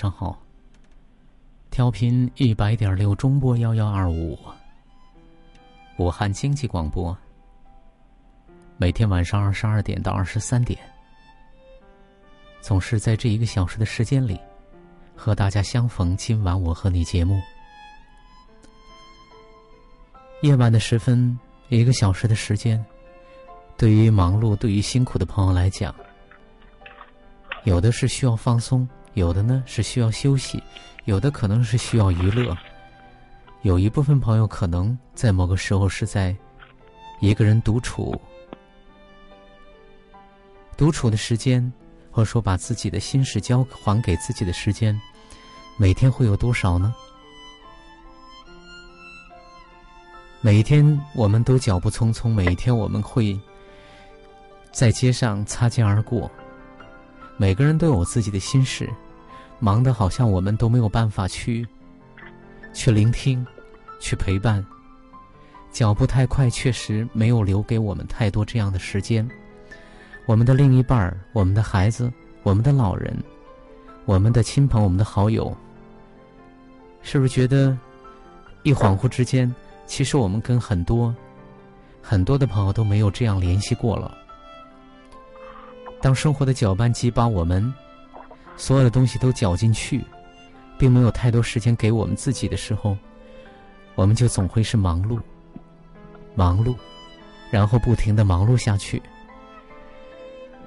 上好。调频一百点六中波幺幺二五，武汉经济广播。每天晚上二十二点到二十三点，总是在这一个小时的时间里，和大家相逢。今晚我和你节目，夜晚的时分，一个小时的时间，对于忙碌、对于辛苦的朋友来讲，有的是需要放松。有的呢是需要休息，有的可能是需要娱乐，有一部分朋友可能在某个时候是在一个人独处，独处的时间，或者说把自己的心事交还给自己的时间，每天会有多少呢？每一天我们都脚步匆匆，每一天我们会在街上擦肩而过。每个人都有自己的心事，忙得好像我们都没有办法去，去聆听，去陪伴。脚步太快，确实没有留给我们太多这样的时间。我们的另一半儿，我们的孩子，我们的老人，我们的亲朋，我们的好友，是不是觉得一恍惚之间，其实我们跟很多很多的朋友都没有这样联系过了？当生活的搅拌机把我们所有的东西都搅进去，并没有太多时间给我们自己的时候，我们就总会是忙碌、忙碌，然后不停的忙碌下去。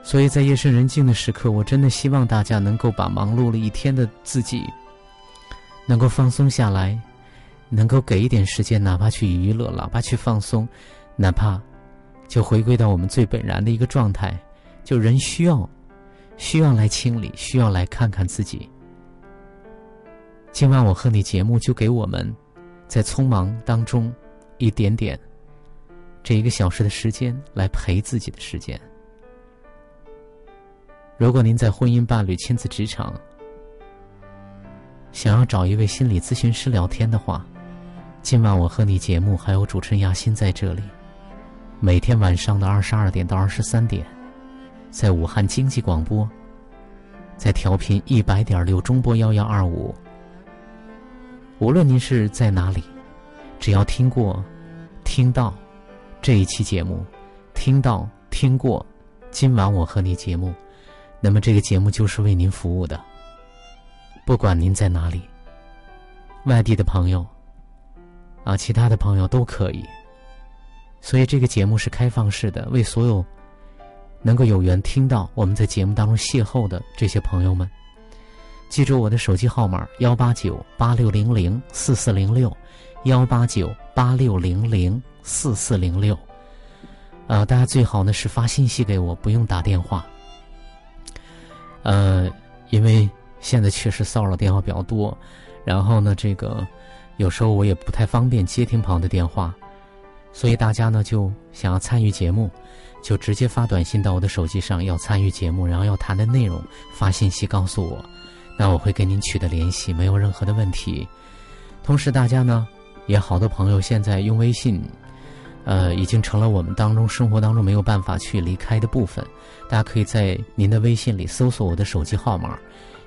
所以在夜深人静的时刻，我真的希望大家能够把忙碌了一天的自己能够放松下来，能够给一点时间，哪怕去娱乐，哪怕去放松，哪怕就回归到我们最本然的一个状态。就人需要，需要来清理，需要来看看自己。今晚我和你节目就给我们，在匆忙当中，一点点，这一个小时的时间来陪自己的时间。如果您在婚姻、伴侣、亲子、职场，想要找一位心理咨询师聊天的话，今晚我和你节目还有主持人亚欣在这里，每天晚上的二十二点到二十三点。在武汉经济广播，在调频一百点六中波幺幺二五。无论您是在哪里，只要听过、听到这一期节目，听到、听过今晚我和你节目，那么这个节目就是为您服务的。不管您在哪里，外地的朋友啊，其他的朋友都可以。所以这个节目是开放式的，为所有。能够有缘听到我们在节目当中邂逅的这些朋友们，记住我的手机号码：幺八九八六零零四四零六，幺八九八六零零四四零六。呃，大家最好呢是发信息给我，不用打电话。呃，因为现在确实骚扰电话比较多，然后呢，这个有时候我也不太方便接听朋友的电话，所以大家呢就想要参与节目。就直接发短信到我的手机上，要参与节目，然后要谈的内容发信息告诉我，那我会跟您取得联系，没有任何的问题。同时，大家呢也好多朋友现在用微信，呃，已经成了我们当中生活当中没有办法去离开的部分。大家可以在您的微信里搜索我的手机号码：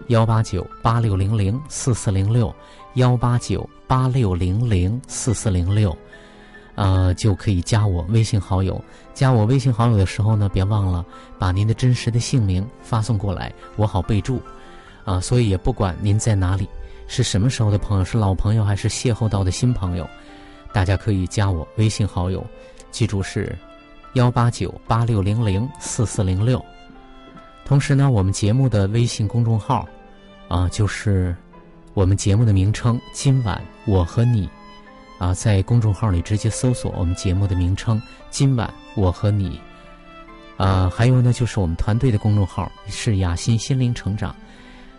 幺八九八六零零四四零六，幺八九八六零零四四零六。呃，就可以加我微信好友。加我微信好友的时候呢，别忘了把您的真实的姓名发送过来，我好备注。啊，所以也不管您在哪里，是什么时候的朋友，是老朋友还是邂逅到的新朋友，大家可以加我微信好友，记住是幺八九八六零零四四零六。同时呢，我们节目的微信公众号，啊，就是我们节目的名称。今晚我和你，啊，在公众号里直接搜索我们节目的名称。今晚我和你，啊，还有呢，就是我们团队的公众号是雅欣心灵成长，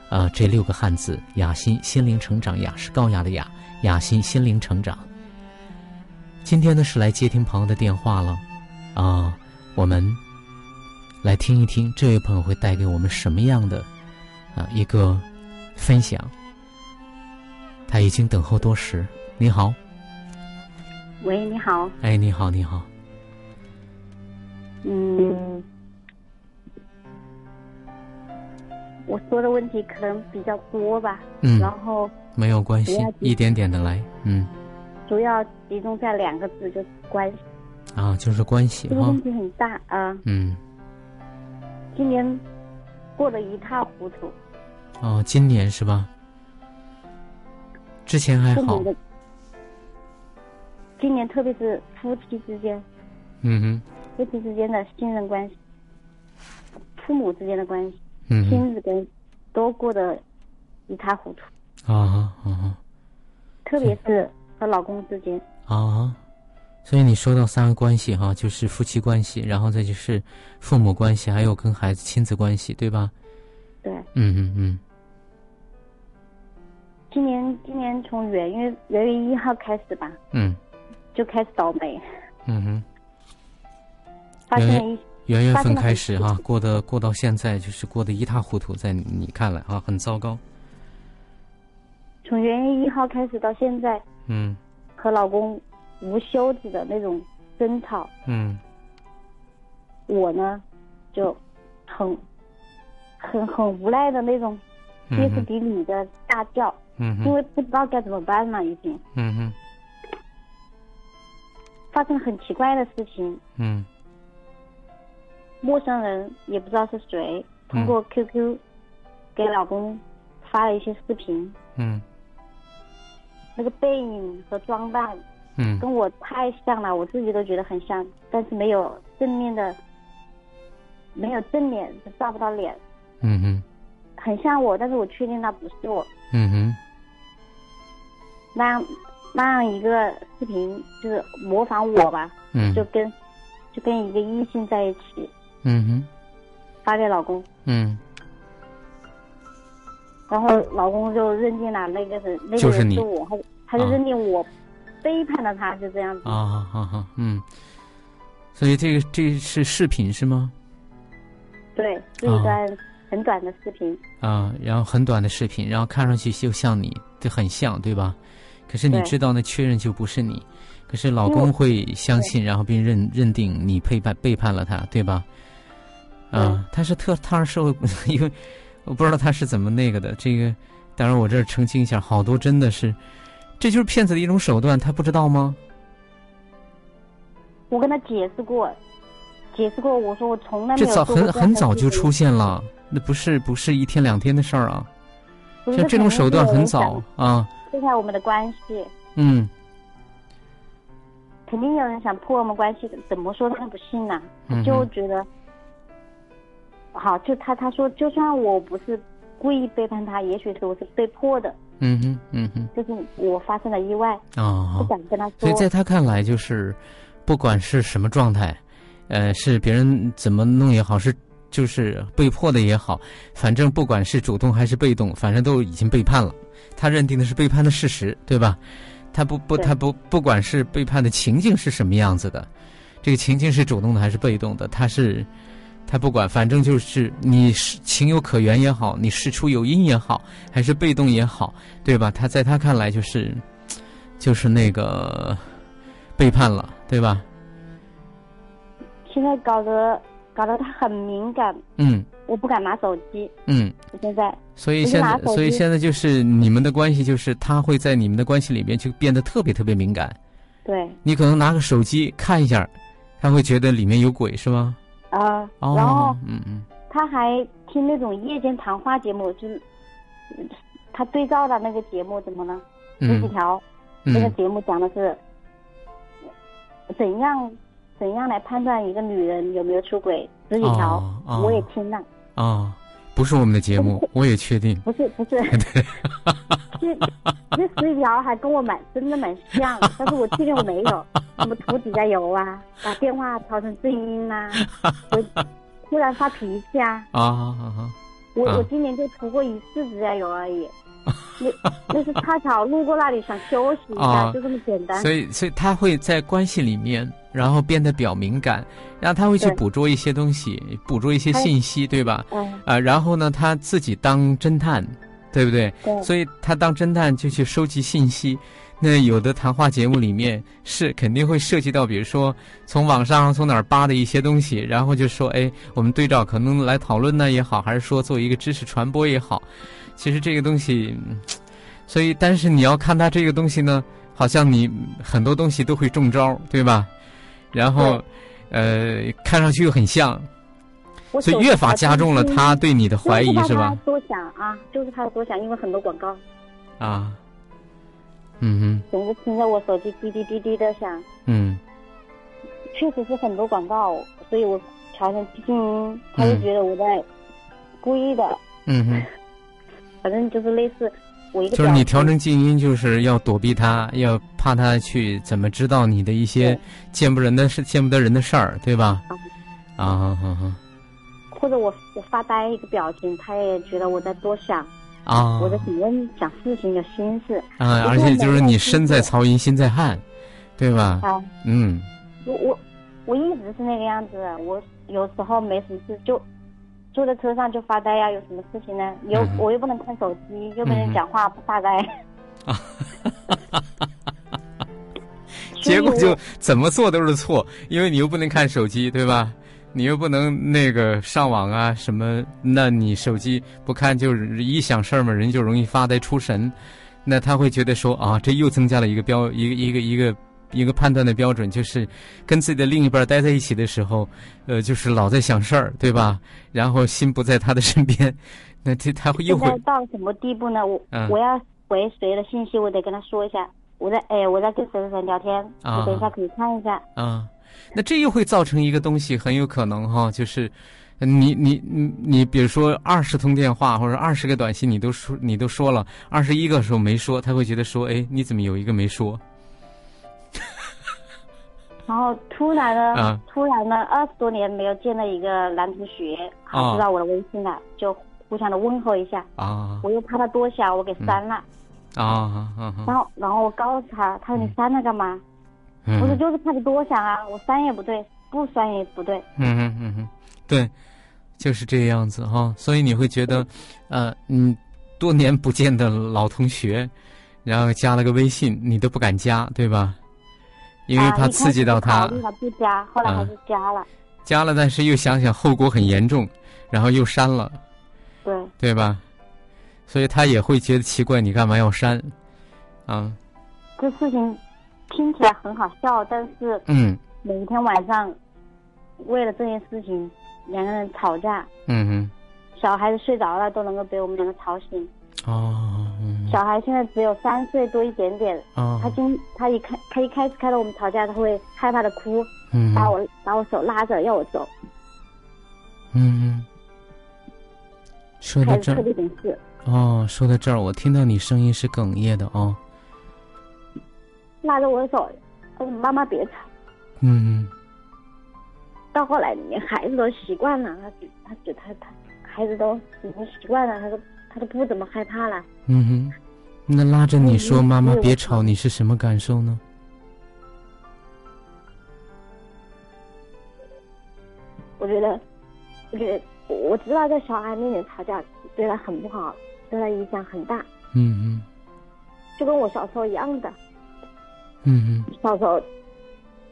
啊，这六个汉字雅欣心灵成长，雅是高雅的雅，雅欣心灵成长。今天呢是来接听朋友的电话了，啊，我们来听一听这位朋友会带给我们什么样的啊一个分享。他已经等候多时，你好。喂，你好。哎，你好，你好。嗯，我说的问题可能比较多吧。嗯。然后没有关系，一点点的来。嗯。主要集中在两个字，就是关系。啊，就是关系。这个问题很大啊。嗯。今年过得一塌糊涂。哦，今年是吧？之前还好。今年特别是夫妻之间。嗯哼。夫妻之间的信任关系，父母之间的关系，嗯，亲子关系，都过得一塌糊涂。啊啊！特别是和老公之间。啊，所以你说到三个关系哈，就是夫妻关系，然后再就是父母关系，还有跟孩子亲子关系，对吧？对。嗯嗯嗯。今年今年从元月元月一号开始吧。嗯。就开始倒霉。嗯哼。元元月份开始哈，过得过到现在就是过得一塌糊涂，在你看来啊，很糟糕。从元月一号开始到现在，嗯，和老公无休止的那种争吵，嗯，我呢就很很很无奈的那种歇斯底里的大叫，嗯，因为不知道该怎么办了，已经，嗯哼，发生很奇怪的事情，嗯。陌生人也不知道是谁，通过 QQ 给老公发了一些视频。嗯。那个背影和装扮，嗯，跟我太像了，我自己都觉得很像，但是没有正面的，没有正脸，照不到脸。嗯哼。很像我，但是我确定那不是我。嗯哼。那样那样一个视频就是模仿我吧。嗯。就跟就跟一个异性在一起。嗯哼，发给老公。嗯，然后老公就认定了那个是那个人是我，他他就认定我背叛了他，就这样子。啊，啊啊，嗯。所以这个这是视频是吗？对，是一段很短的视频。啊，然后很短的视频，然后看上去就像你，就很像，对吧？可是你知道，那确认就不是你。可是老公会相信，然后并认认定你背叛背叛了他，对吧？啊，他是特，他是社会，因为我不知道他是怎么那个的。这个，当然我这儿澄清一下，好多真的是，这就是骗子的一种手段，他不知道吗？我跟他解释过，解释过，我说我从来没有。这早很很早就出现了，那不是不是一天两天的事儿啊。像这种手段很早啊。破坏我们的关系。嗯。肯定有人想破我们关系，怎么说他不信呢？就觉得。好，就他他说，就算我不是故意背叛他，也许是我是被迫的。嗯哼，嗯哼，就是我发生了意外啊，不敢跟他说。所以在他看来，就是不管是什么状态，呃，是别人怎么弄也好，是就是被迫的也好，反正不管是主动还是被动，反正都已经背叛了。他认定的是背叛的事实，对吧？他不不，他不不管是背叛的情境是什么样子的，这个情境是主动的还是被动的，他是。他不管，反正就是你是情有可原也好，你事出有因也好，还是被动也好，对吧？他在他看来就是，就是那个背叛了，对吧？现在搞得搞得他很敏感。嗯。我不敢拿手机。嗯。我现在。所以现在，所以现在就是你们的关系，就是他会在你们的关系里面就变得特别特别敏感。对。你可能拿个手机看一下，他会觉得里面有鬼，是吗？啊，然后，嗯嗯，他还听那种夜间谈话节目，就是他对照的那个节目怎么了？十几条，那个节目讲的是怎样怎样来判断一个女人有没有出轨？十几条，我也听了。啊，不是我们的节目，我也确定。不是不是，对，这这十一条还跟我蛮真的蛮像，但是我确定我没有什么涂指甲油啊，把电话调成静音呐，我突然发脾气啊。啊啊啊！我我今年就涂过一次指甲油而已。那那是恰巧路过那里想休息一下，就这么简单。所以，所以他会在关系里面，然后变得比较敏感，然后他会去捕捉一些东西，捕捉一些信息，对吧？嗯。啊，然后呢，他自己当侦探，对不对？对。所以他当侦探就去收集信息。那有的谈话节目里面是肯定会涉及到，比如说从网上从哪儿扒的一些东西，然后就说，哎，我们对照可能来讨论呢也好，还是说做一个知识传播也好。其实这个东西，所以但是你要看他这个东西呢，好像你很多东西都会中招，对吧？然后，呃，看上去又很像，所以越发加重了他对你的怀疑，是吧？多想啊，就是他的多想，因为很多广告。啊。嗯哼。总是听着我手机滴滴滴滴的响。嗯。确实是很多广告，所以我调成静音，他就觉得我在故意的。嗯哼。反正就是类似我一个，就是你调成静音，就是要躲避他，要怕他去怎么知道你的一些见不人的事、见不得人的事儿，对吧？啊，啊啊啊！或者我我发呆一个表情，他也觉得我在多想啊，我在想想事情有心事啊，而且就是你身在曹营心在汉，对吧？啊，嗯，我我我一直是那个样子，我有时候没什么事就。坐在车上就发呆呀，有什么事情呢？又我又不能看手机，又没人讲话，不发呆。啊，结果就怎么做都是错，因为你又不能看手机，对吧？你又不能那个上网啊什么，那你手机不看就是一想事儿嘛，人就容易发呆出神。那他会觉得说啊，这又增加了一个标，一个一个一个。一个判断的标准就是，跟自己的另一半待在一起的时候，呃，就是老在想事儿，对吧？然后心不在他的身边，那这他会又会到什么地步呢？我我要回谁的信息，我得跟他说一下，我在哎，我在跟谁谁谁聊天，你等一下可以看一下。啊，那这又会造成一个东西，很有可能哈，就是你你你你，比如说二十通电话或者二十个短信，你都说你都说了，二十一个时候没说，他会觉得说，哎，你怎么有一个没说？然后突然呢，突然呢，二十多年没有见的一个男同学，他知道我的微信了，就互相的问候一下。啊。我又怕他多想，我给删了。啊然后，然后我告诉他，他说你删了干嘛？我说就是怕你多想啊，我删也不对，不删也不对。嗯嗯嗯哼，对，就是这个样子哈。所以你会觉得，呃，嗯，多年不见的老同学，然后加了个微信，你都不敢加，对吧？因为怕刺激到他，不加，后来还是加了。加了，但是又想想后果很严重，然后又删了。对。对吧？所以他也会觉得奇怪，你干嘛要删？啊。这事情听起来很好笑，但是嗯，每天晚上为了这件事情两个人吵架。嗯哼。小孩子睡着了都能够被我们两个吵醒。哦。小孩现在只有三岁多一点点，他今他一开他一开始看到我们吵架，他会害怕的哭，把我把我手拉着要我走。嗯，说到这儿哦，说到这儿，我听到你声音是哽咽的哦。拉着我的手，他说：“妈妈别吵。”嗯。到后来，连孩子都习惯了，他他觉他他孩子都已经习惯了，他说。他都不怎么害怕了。嗯哼，那拉着你说“妈妈别吵”，你是什么感受呢？我觉得，我觉得我知道在小孩面前吵架对他很不好，对他影响很大。嗯嗯。就跟我小时候一样的。嗯嗯。小时候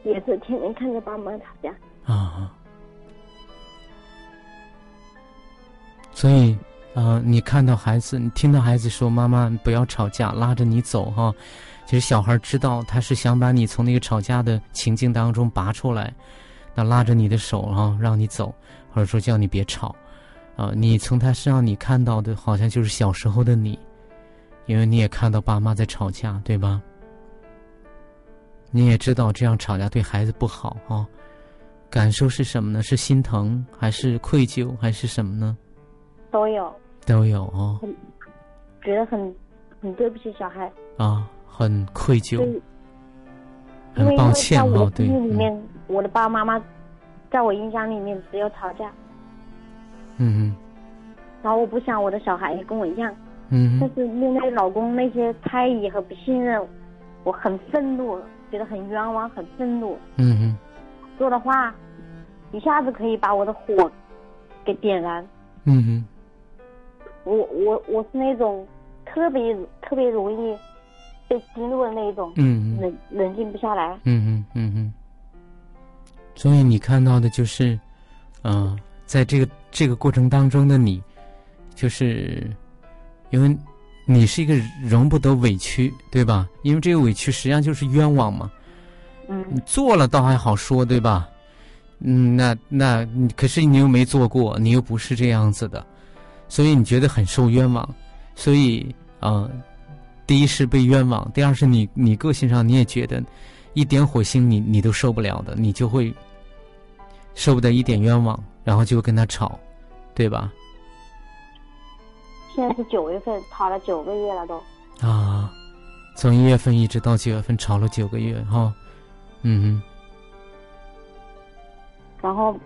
也是天天看着爸妈吵架。啊。所以。呃，你看到孩子，你听到孩子说“妈妈不要吵架”，拉着你走哈。其实小孩知道他是想把你从那个吵架的情境当中拔出来，那拉着你的手哈，让你走，或者说叫你别吵。啊，你从他身上你看到的好像就是小时候的你，因为你也看到爸妈在吵架，对吧？你也知道这样吵架对孩子不好啊。感受是什么呢？是心疼，还是愧疚，还是什么呢？都有，都有哦，觉得很很对不起小孩啊，很愧疚，很抱歉哦。对，里面我的爸爸妈妈，在我印象里面只有吵架。嗯嗯。然后我不想我的小孩也跟我一样。嗯。但是面对老公那些猜疑和不信任，我很愤怒，觉得很冤枉，很愤怒。嗯嗯。说的话，一下子可以把我的火给点燃。嗯哼。我我我是那种特别特别容易被激怒的那一种。嗯冷冷静不下来。嗯嗯嗯嗯。所以你看到的就是，嗯，在这个这个过程当中的你，就是因为你是一个容不得委屈，对吧？因为这个委屈实际上就是冤枉嘛。嗯，你做了倒还好说，对吧？嗯，那那可是你又没做过，你又不是这样子的，所以你觉得很受冤枉。所以啊，第一是被冤枉，第二是你你个性上你也觉得一点火星你你都受不了的，你就会受不得一点冤枉，然后就跟他吵，对吧？现在是九月份，吵了九个月了都。啊，从一月份一直到九月份，吵了九个月哈。嗯哼，然后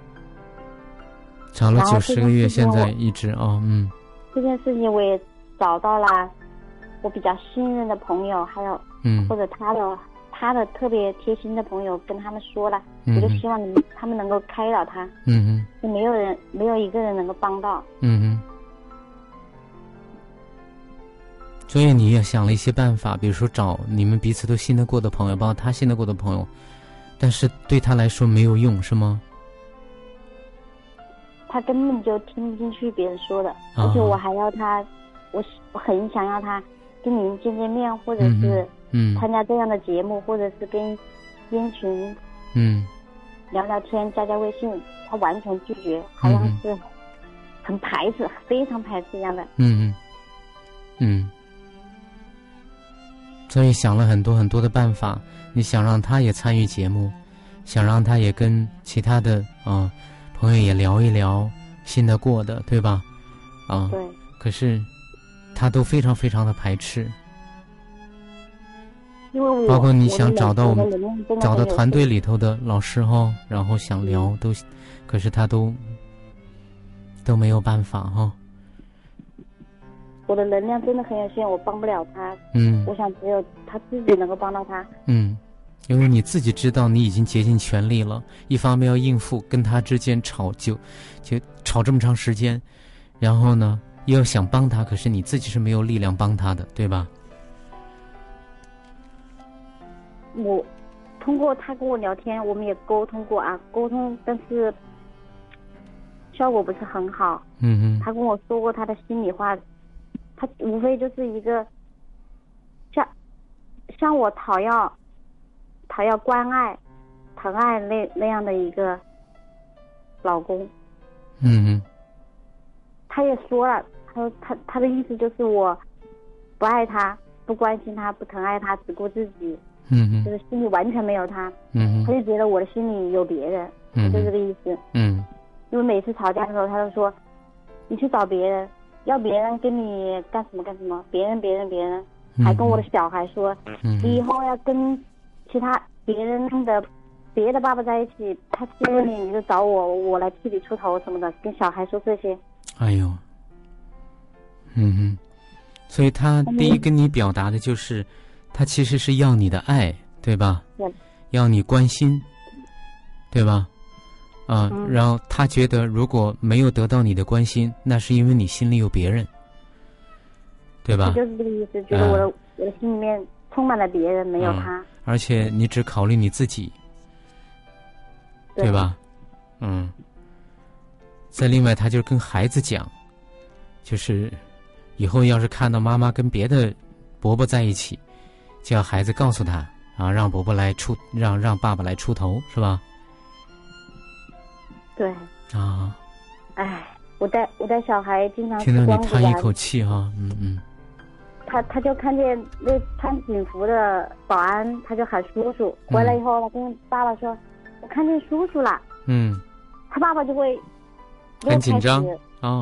吵了九十个月，现在一直啊，嗯。这件事情我也找到了我比较信任的朋友，还有嗯，或者他的他的特别贴心的朋友，跟他们说了，我就希望你们他们能够开导他。嗯哼，就没有人没有一个人能够帮到。嗯哼。所以你也想了一些办法，比如说找你们彼此都信得过的朋友，包括他信得过的朋友，但是对他来说没有用，是吗？他根本就听不进去别人说的，而且我还要他，我我很想要他跟您见见面，或者是参加这样的节目，或者是跟烟群嗯聊聊天、加加微信，他完全拒绝，好像是很排斥、非常排斥一样的。嗯嗯嗯。所以想了很多很多的办法，你想让他也参与节目，想让他也跟其他的啊朋友也聊一聊，信得过的，对吧？啊，对。可是他都非常非常的排斥，因为包括你想找到我们找到团队里头的老师哈，然后想聊都，可是他都都没有办法哈。我的能量真的很有限，我帮不了他。嗯，我想只有他自己能够帮到他。嗯，因为你自己知道你已经竭尽全力了，一方面要应付跟他之间吵就就吵这么长时间，然后呢又要想帮他，可是你自己是没有力量帮他的，对吧？我通过他跟我聊天，我们也沟通过啊，沟通，但是效果不是很好。嗯嗯。他跟我说过他的心里话。他无非就是一个，向向我讨要讨要关爱、疼爱那那样的一个老公。嗯嗯。他也说了，他说他他的意思就是我不爱他，不关心他，不疼爱他，只顾自己。嗯嗯。就是心里完全没有他。嗯他就觉得我的心里有别人。嗯。就这个意思。嗯。因为每次吵架的时候，他就说：“你去找别人。”要别人跟你干什么干什么？别人别人别人，还跟我的小孩说，你以后要跟其他别人的别的爸爸在一起，他欺负你，你就找我，我来替你出头什么的，跟小孩说这些。哎呦，嗯哼，所以他第一跟你表达的就是，他其实是要你的爱，对吧？对。要你关心，对吧？啊，然后他觉得如果没有得到你的关心，那是因为你心里有别人，对吧？就是这个意思，觉得我的我的心里面充满了别人，没有他。而且你只考虑你自己，对吧？嗯。再另外，他就跟孩子讲，就是以后要是看到妈妈跟别的伯伯在一起，就要孩子告诉他啊，让伯伯来出，让让爸爸来出头，是吧？对啊，哎，我带我带小孩经常听到你叹一口气哈，嗯嗯，他他就看见那穿警服的保安，他就喊叔叔。回来以后，他跟爸爸说：“我看见叔叔了。”嗯，他爸爸就会很紧张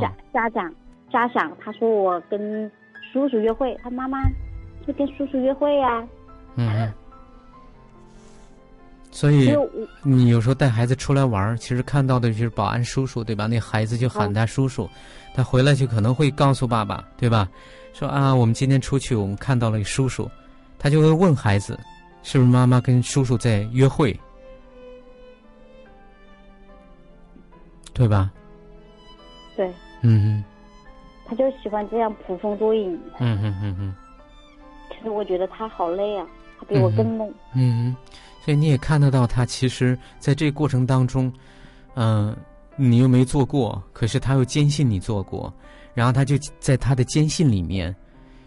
瞎瞎讲，瞎想，他说我跟叔叔约会，他妈妈就跟叔叔约会呀。嗯。所以你有时候带孩子出来玩，其实看到的就是保安叔叔，对吧？那孩子就喊他叔叔，他回来就可能会告诉爸爸，对吧？说啊，我们今天出去，我们看到了叔叔，他就会问孩子，是不是妈妈跟叔叔在约会，对吧？对。嗯嗯。他就喜欢这样捕风捉影。嗯嗯嗯嗯。其实我觉得他好累啊，他比我更累。嗯嗯。所以你也看得到，他其实在这个过程当中，嗯，你又没做过，可是他又坚信你做过，然后他就在他的坚信里面，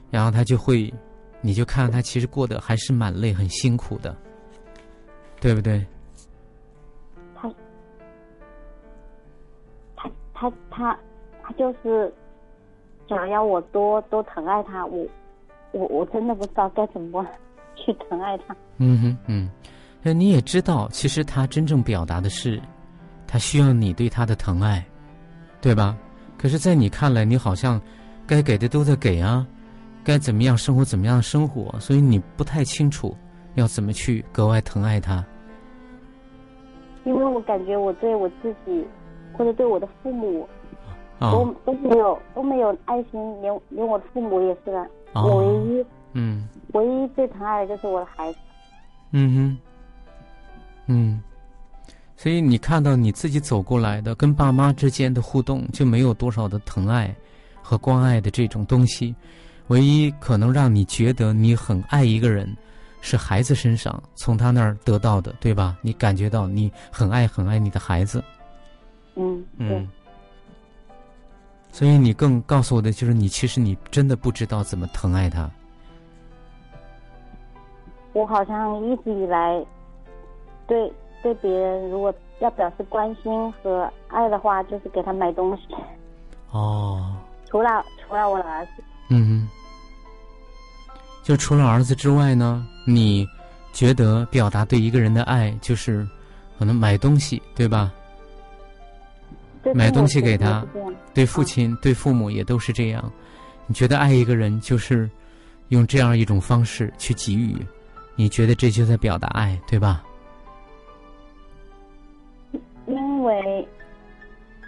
然后他就会，你就看到他其实过得还是蛮累、很辛苦的，对不对？他，他，他，他，他就是想要我多多疼爱他，我，我，我真的不知道该怎么去疼爱他。嗯哼，嗯。那你也知道，其实他真正表达的是，他需要你对他的疼爱，对吧？可是，在你看来，你好像该给的都在给啊，该怎么样生活怎么样生活，所以你不太清楚要怎么去格外疼爱他。因为我感觉我对我自己，或者对我的父母，都都没有都没有爱心，连连我的父母也是的。我唯一嗯，唯一最疼爱的就是我的孩子。嗯哼。嗯，所以你看到你自己走过来的，跟爸妈之间的互动就没有多少的疼爱和关爱的这种东西。唯一可能让你觉得你很爱一个人，是孩子身上从他那儿得到的，对吧？你感觉到你很爱很爱你的孩子。嗯嗯。所以你更告诉我的就是，你其实你真的不知道怎么疼爱他。我好像一直以来。对对，别人如果要表示关心和爱的话，就是给他买东西。哦。除了除了我的儿子。嗯。就除了儿子之外呢？你觉得表达对一个人的爱，就是可能买东西，对吧？买东西给他，对父亲、对父母也都是这样。你觉得爱一个人，就是用这样一种方式去给予？你觉得这就在表达爱，对吧？因为，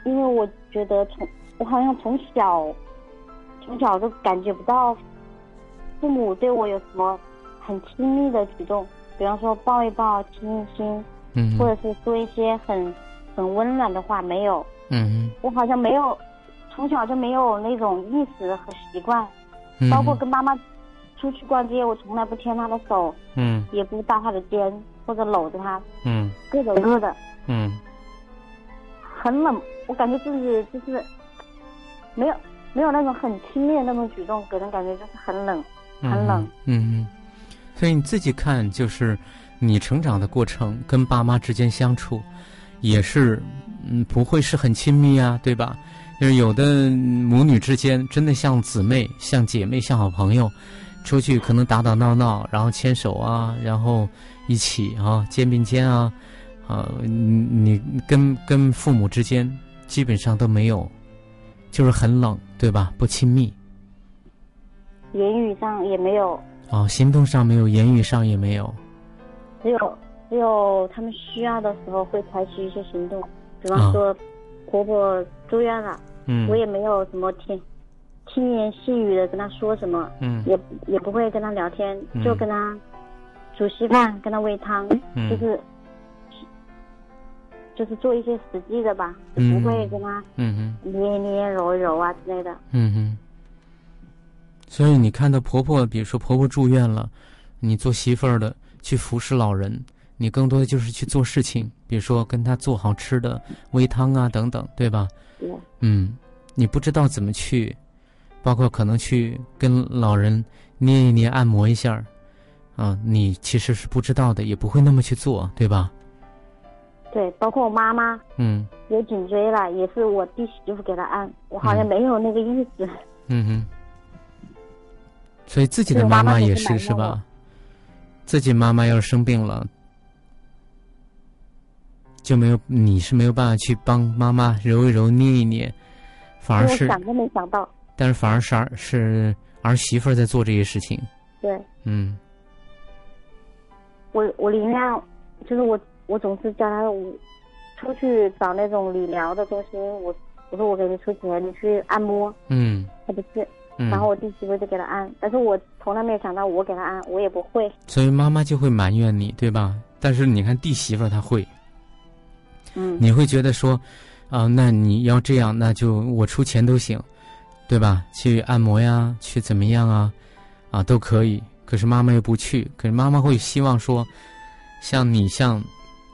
因为我觉得从我好像从小，从小都感觉不到父母对我有什么很亲密的举动，比方说抱一抱、亲一亲，嗯，或者是说一些很很温暖的话，没有，嗯，我好像没有，从小就没有那种意识和习惯，包括跟妈妈出去逛街，我从来不牵她的手，嗯，也不搭她的肩或者搂着她，嗯，各走各的，嗯。很冷，我感觉自己就是没有没有那种很亲密的那种举动，给人感觉就是很冷，很冷。嗯嗯，所以你自己看，就是你成长的过程跟爸妈之间相处，也是嗯不会是很亲密啊，对吧？就是有的母女之间真的像姊妹、像姐妹、像好朋友，出去可能打打闹闹，然后牵手啊，然后一起啊肩并肩啊。啊，你你跟跟父母之间基本上都没有，就是很冷，对吧？不亲密，言语上也没有。哦，行动上没有，言语上也没有。只有只有他们需要的时候会采取一些行动，比方说婆婆住院了，嗯，我也没有什么听轻言细语的跟他说什么，嗯，也也不会跟他聊天，就跟他煮稀饭，跟他喂汤，就是。就是做一些实际的吧，就不会跟他捏捏揉揉啊之类的。嗯哼。所以你看到婆婆，比如说婆婆住院了，你做媳妇儿的去服侍老人，你更多的就是去做事情，比如说跟他做好吃的、煨汤啊等等，对吧？对。嗯，你不知道怎么去，包括可能去跟老人捏一捏、按摩一下，啊，你其实是不知道的，也不会那么去做，对吧？对，包括我妈妈，嗯，有颈椎了，也是我弟媳妇给她按，我好像没有那个意思。嗯哼。所以自己的妈妈也是是吧？自己妈妈要是生病了，就没有你是没有办法去帮妈妈揉一揉、捏一捏，反而是想都没想到。但是反而是儿是儿媳妇在做这些事情。对。嗯。我我宁愿就是我我总是叫他出去找那种理疗的中心，我我说我给你出钱，你去按摩。嗯。他不去。然后我弟媳妇就给他按，但是我从来没有想到我给他按，我也不会。所以妈妈就会埋怨你，对吧？但是你看弟媳妇她会。嗯。你会觉得说，啊，那你要这样，那就我出钱都行，对吧？去按摩呀，去怎么样啊，啊都可以。可是妈妈又不去，可是妈妈会希望说，像你像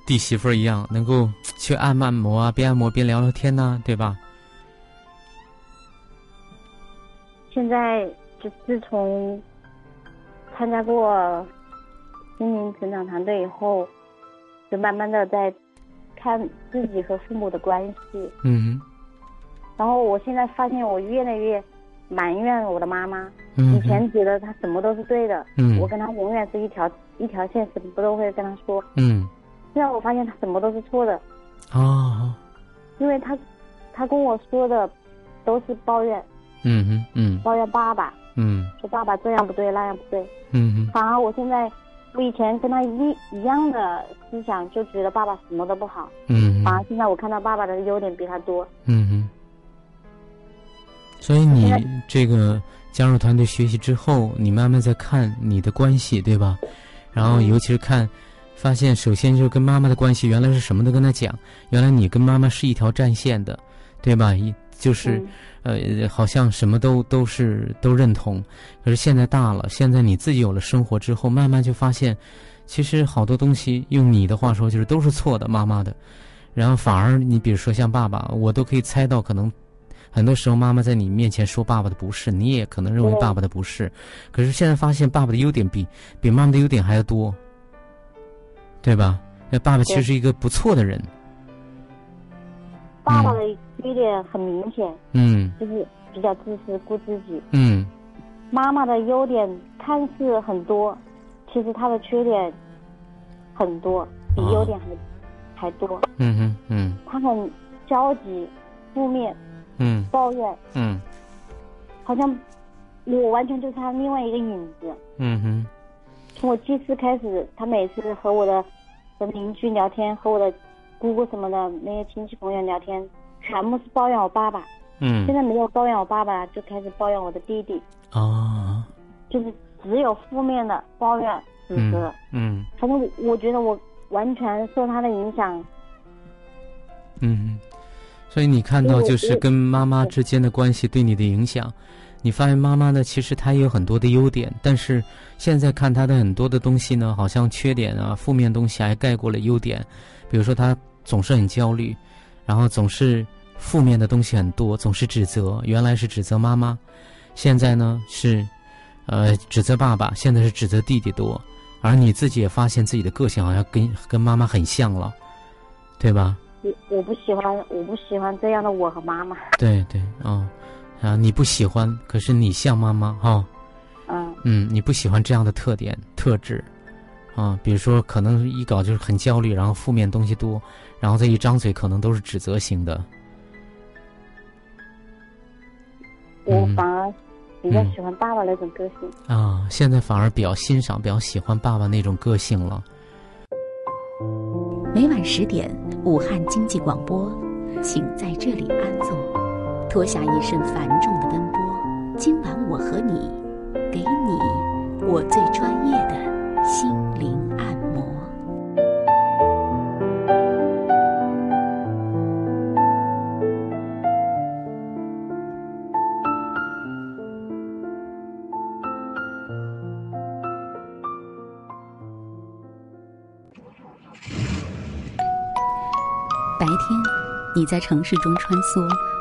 弟媳妇一样，能够 去按按摩啊，边按摩边聊聊天呐，对吧？现在就自从参加过心灵成长团队以后，就慢慢的在看自己和父母的关系。嗯。然后我现在发现，我越来越埋怨我的妈妈。嗯。以前觉得她什么都是对的。嗯。我跟她永远是一条一条线，什么都会跟她说。嗯。现在我发现他什么都是错的。啊。因为他，他跟我说的都是抱怨。嗯哼嗯，抱怨爸爸，嗯，说爸爸这样不对那样不对，嗯哼，反而我现在，我以前跟他一一样的思想，就觉得爸爸什么都不好，嗯，反而现在我看到爸爸的优点比他多，嗯哼。所以你这个加入团队学习之后，你慢慢在看你的关系，对吧？然后尤其是看，发现首先就是跟妈妈的关系，原来是什么都跟他讲，原来你跟妈妈是一条战线的，对吧？一就是。呃，好像什么都都是都认同，可是现在大了，现在你自己有了生活之后，慢慢就发现，其实好多东西用你的话说就是都是错的，妈妈的。然后反而你比如说像爸爸，我都可以猜到，可能很多时候妈妈在你面前说爸爸的不是，你也可能认为爸爸的不是。可是现在发现爸爸的优点比比妈妈的优点还要多，对吧？那爸爸其实是一个不错的人。爸爸的。缺点很明显，嗯，就是比较自私、顾自己。嗯，妈妈的优点看似很多，其实她的缺点很多，比优点还还多。嗯哼，嗯。她很消极、负面，嗯，抱怨，嗯，好像我完全就是她另外一个影子。嗯哼。从我记事开始，他每次和我的和邻居聊天，和我的姑姑什么的那些亲戚朋友聊天。全部是抱怨我爸爸，嗯，现在没有抱怨我爸爸，就开始抱怨我的弟弟，啊，就是只有负面的抱怨指责，嗯，反正我觉得我完全受他的影响，嗯，所以你看到就是跟妈妈之间的关系对你的影响，你发现妈妈呢其实她也有很多的优点，但是现在看她的很多的东西呢，好像缺点啊、负面东西还盖过了优点，比如说她总是很焦虑。然后总是负面的东西很多，总是指责。原来是指责妈妈，现在呢是，呃，指责爸爸。现在是指责弟弟多，而你自己也发现自己的个性好像跟跟妈妈很像了，对吧？我我不喜欢，我不喜欢这样的我和妈妈。对对，哦，啊，你不喜欢，可是你像妈妈哈。嗯。嗯，你不喜欢这样的特点特质，啊，比如说可能一搞就是很焦虑，然后负面东西多。然后再一张嘴，可能都是指责型的。我反而比较喜欢爸爸那种个性啊，现在反而比较欣赏、比较喜欢爸爸那种个性了。每晚十点，武汉经济广播，请在这里安坐，脱下一身繁重的奔波。今晚我和你，给你我最专业的心灵按摩。白天，你在城市中穿梭，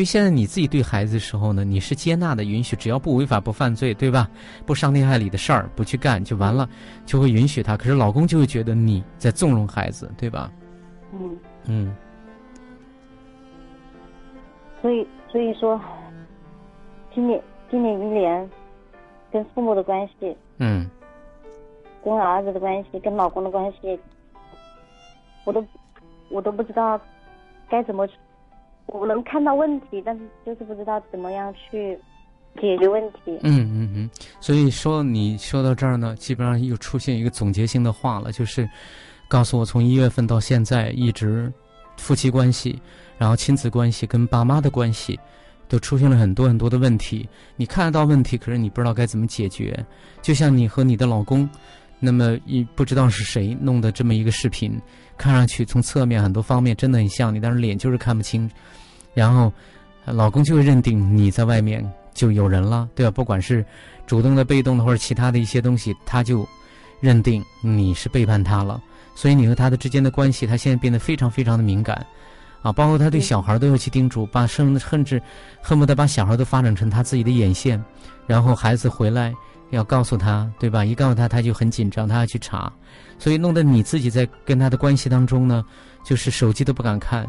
所以现在你自己对孩子的时候呢，你是接纳的、允许，只要不违法、不犯罪，对吧？不伤天害理的事儿，不去干就完了，就会允许他。可是老公就会觉得你在纵容孩子，对吧？嗯嗯。所以，所以说，今年今年一年，跟父母的关系，嗯，跟儿子的关系，跟老公的关系，我都我都不知道该怎么。我能看到问题，但是就是不知道怎么样去解决问题。嗯嗯嗯，所以说你说到这儿呢，基本上又出现一个总结性的话了，就是告诉我从一月份到现在，一直夫妻关系，然后亲子关系跟爸妈的关系，都出现了很多很多的问题。你看得到问题，可是你不知道该怎么解决。就像你和你的老公，那么一不知道是谁弄的这么一个视频，看上去从侧面很多方面真的很像你，但是脸就是看不清。然后，老公就会认定你在外面就有人了，对吧？不管是主动的、被动的，或者其他的一些东西，他就认定你是背叛他了。所以你和他的之间的关系，他现在变得非常非常的敏感，啊，包括他对小孩都要去叮嘱，把甚甚至恨不得把小孩都发展成他自己的眼线，然后孩子回来要告诉他，对吧？一告诉他，他就很紧张，他要去查，所以弄得你自己在跟他的关系当中呢，就是手机都不敢看。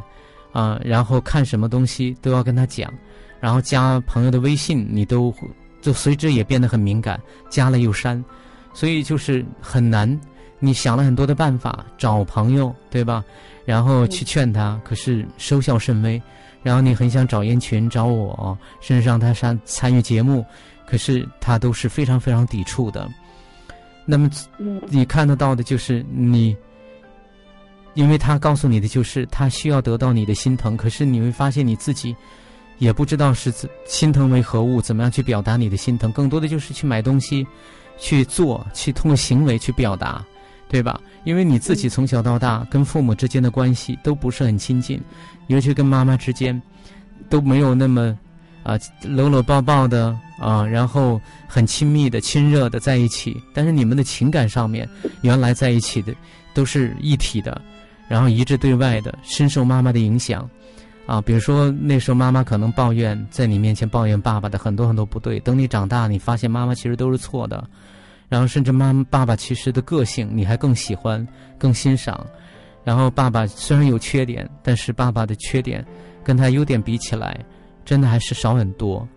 啊，然后看什么东西都要跟他讲，然后加朋友的微信，你都就随之也变得很敏感，加了又删，所以就是很难。你想了很多的办法找朋友，对吧？然后去劝他，可是收效甚微。然后你很想找燕群找我，甚至让他参参与节目，可是他都是非常非常抵触的。那么你看得到的就是你。因为他告诉你的就是他需要得到你的心疼，可是你会发现你自己也不知道是心疼为何物，怎么样去表达你的心疼，更多的就是去买东西、去做、去通过行为去表达，对吧？因为你自己从小到大跟父母之间的关系都不是很亲近，尤其跟妈妈之间都没有那么啊搂搂抱抱的啊，然后很亲密的、亲热的在一起，但是你们的情感上面原来在一起的都是一体的。然后一致对外的，深受妈妈的影响，啊，比如说那时候妈妈可能抱怨，在你面前抱怨爸爸的很多很多不对。等你长大，你发现妈妈其实都是错的，然后甚至妈妈爸爸其实的个性你还更喜欢、更欣赏。然后爸爸虽然有缺点，但是爸爸的缺点跟他优点比起来，真的还是少很多。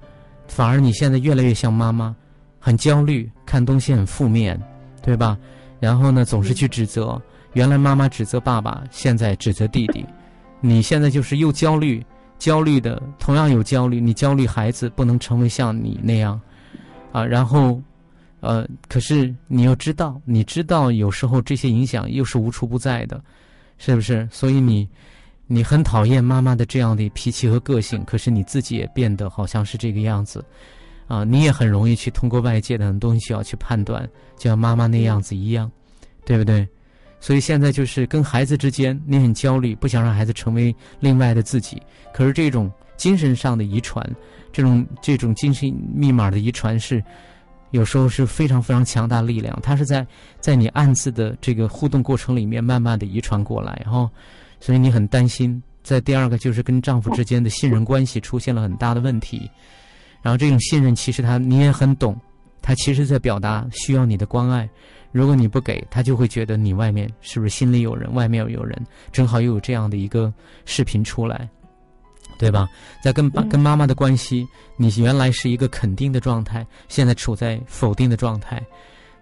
反而你现在越来越像妈妈，很焦虑，看东西很负面，对吧？然后呢，总是去指责。原来妈妈指责爸爸，现在指责弟弟，你现在就是又焦虑，焦虑的同样有焦虑，你焦虑孩子不能成为像你那样，啊，然后，呃，可是你要知道，你知道有时候这些影响又是无处不在的，是不是？所以你，你很讨厌妈妈的这样的脾气和个性，可是你自己也变得好像是这个样子，啊，你也很容易去通过外界的很多东西要去判断，就像妈妈那样子一样，对不对？所以现在就是跟孩子之间，你很焦虑，不想让孩子成为另外的自己。可是这种精神上的遗传，这种这种精神密码的遗传是，有时候是非常非常强大力量。它是在在你暗自的这个互动过程里面，慢慢的遗传过来，哈。所以你很担心。在第二个就是跟丈夫之间的信任关系出现了很大的问题。然后这种信任其实他你也很懂，他其实在表达需要你的关爱。如果你不给他，就会觉得你外面是不是心里有人，外面有人，正好又有这样的一个视频出来，对吧？在跟爸跟妈妈的关系，你原来是一个肯定的状态，现在处在否定的状态，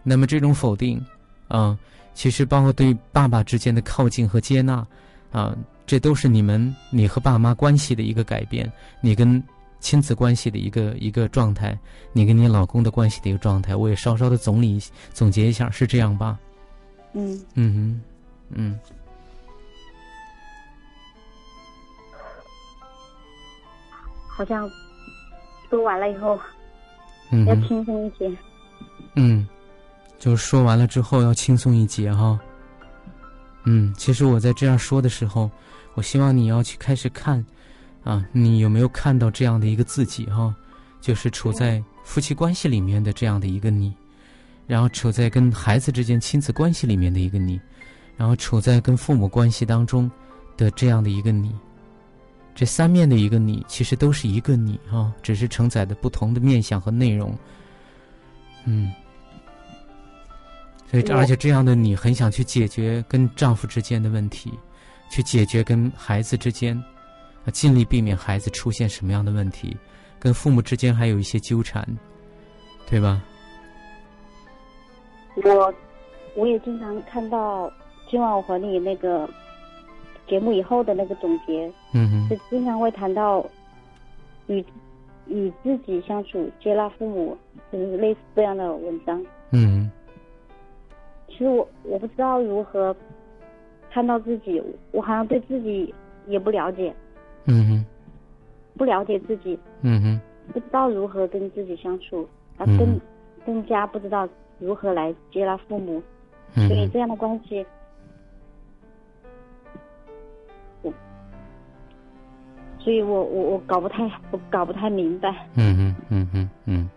那么这种否定，啊，其实包括对爸爸之间的靠近和接纳，啊，这都是你们你和爸妈关系的一个改变，你跟。亲子关系的一个一个状态，你跟你老公的关系的一个状态，我也稍稍的总理总结一下，是这样吧？嗯嗯嗯，好像说完了以后，嗯，要轻松一些。嗯，就是说完了之后要轻松一些哈。嗯，其实我在这样说的时候，我希望你要去开始看。啊，你有没有看到这样的一个自己哈？就是处在夫妻关系里面的这样的一个你，然后处在跟孩子之间亲子关系里面的一个你，然后处在跟父母关系当中的这样的一个你，这三面的一个你，其实都是一个你啊，只是承载的不同的面相和内容。嗯，所以而且这样的你很想去解决跟丈夫之间的问题，去解决跟孩子之间，啊，尽力避免孩子出现什么样的问题，跟父母之间还有一些纠缠，对吧？我我也经常看到今晚我和你那个。节目以后的那个总结，嗯是经常会谈到与与自己相处、接纳父母，就是类似这样的文章。嗯，其实我我不知道如何看到自己，我好像对自己也不了解。嗯哼，不了解自己。嗯哼，不知道如何跟自己相处，啊，更更加不知道如何来接纳父母，所以这样的关系。所以我我我搞不太我搞不太明白。嗯嗯嗯嗯嗯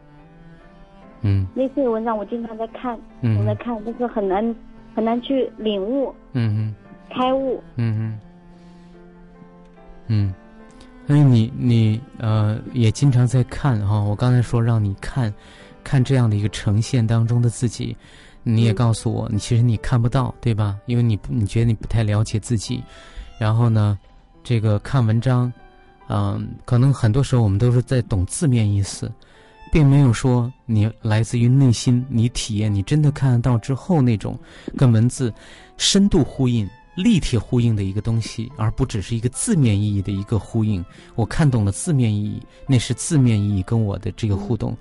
嗯。类似的文章我经常在看，我在看，但是很难很难去领悟。嗯嗯。开悟。嗯嗯。嗯，所以你你呃也经常在看哈，我刚才说让你看，看这样的一个呈现当中的自己，你也告诉我，你其实你看不到，对吧？因为你你觉得你不太了解自己，然后呢，这个看文章。嗯，可能很多时候我们都是在懂字面意思，并没有说你来自于内心，你体验，你真的看得到之后那种跟文字深度呼应、立体呼应的一个东西，而不只是一个字面意义的一个呼应。我看懂了字面意义，那是字面意义跟我的这个互动。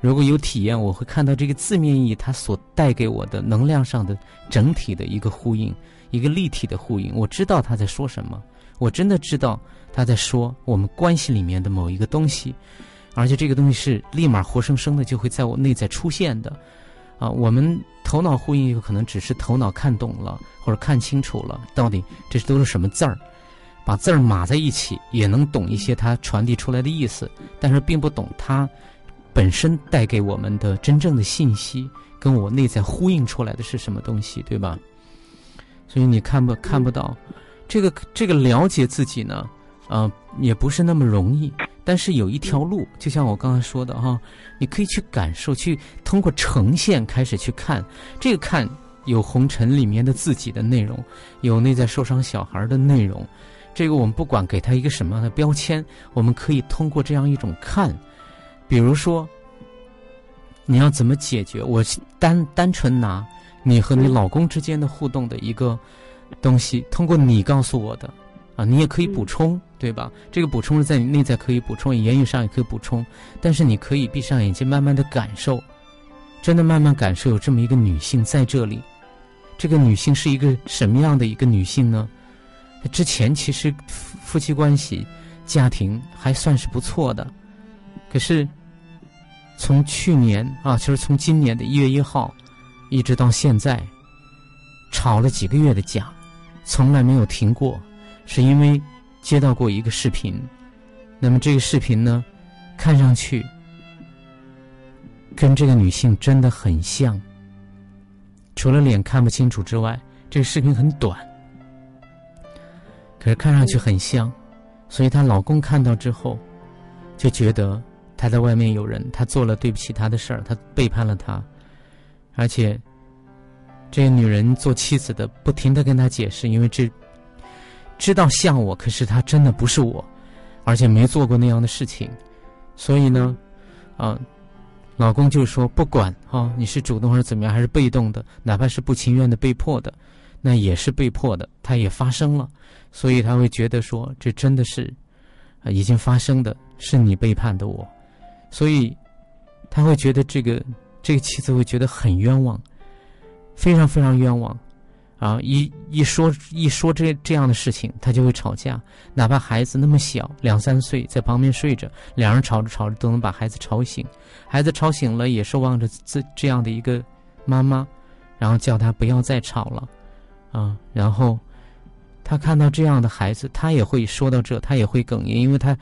如果有体验，我会看到这个字面意义它所带给我的能量上的整体的一个呼应，一个立体的呼应。我知道他在说什么，我真的知道。他在说我们关系里面的某一个东西，而且这个东西是立马活生生的就会在我内在出现的，啊，我们头脑呼应有可能只是头脑看懂了或者看清楚了，到底这都是什么字儿，把字儿码在一起也能懂一些它传递出来的意思，但是并不懂它本身带给我们的真正的信息，跟我内在呼应出来的是什么东西，对吧？所以你看不看不到这个这个了解自己呢？呃，也不是那么容易，但是有一条路，就像我刚才说的哈，你可以去感受，去通过呈现开始去看，这个看有红尘里面的自己的内容，有内在受伤小孩的内容，这个我们不管给他一个什么样的标签，我们可以通过这样一种看，比如说，你要怎么解决？我单单纯拿你和你老公之间的互动的一个东西，通过你告诉我的。啊，你也可以补充，对吧？这个补充是在你内在可以补充，言语上也可以补充。但是你可以闭上眼睛，慢慢的感受，真的慢慢感受有这么一个女性在这里。这个女性是一个什么样的一个女性呢？之前其实夫妻关系、家庭还算是不错的，可是从去年啊，就是从今年的一月一号，一直到现在，吵了几个月的架，从来没有停过。是因为接到过一个视频，那么这个视频呢，看上去跟这个女性真的很像，除了脸看不清楚之外，这个视频很短，可是看上去很像，所以她老公看到之后就觉得她在外面有人，她做了对不起她的事儿，她背叛了他，而且这个女人做妻子的不停的跟他解释，因为这。知道像我，可是他真的不是我，而且没做过那样的事情，所以呢，啊，老公就说不管啊，你是主动还是怎么样，还是被动的，哪怕是不情愿的、被迫的，那也是被迫的，他也发生了，所以他会觉得说，这真的是啊已经发生的，是你背叛的我，所以他会觉得这个这个妻子会觉得很冤枉，非常非常冤枉。啊，一一说一说这这样的事情，他就会吵架。哪怕孩子那么小，两三岁，在旁边睡着，两人吵着吵着都能把孩子吵醒。孩子吵醒了，也是望着这这样的一个妈妈，然后叫他不要再吵了。啊，然后他看到这样的孩子，他也会说到这，他也会哽咽，因为他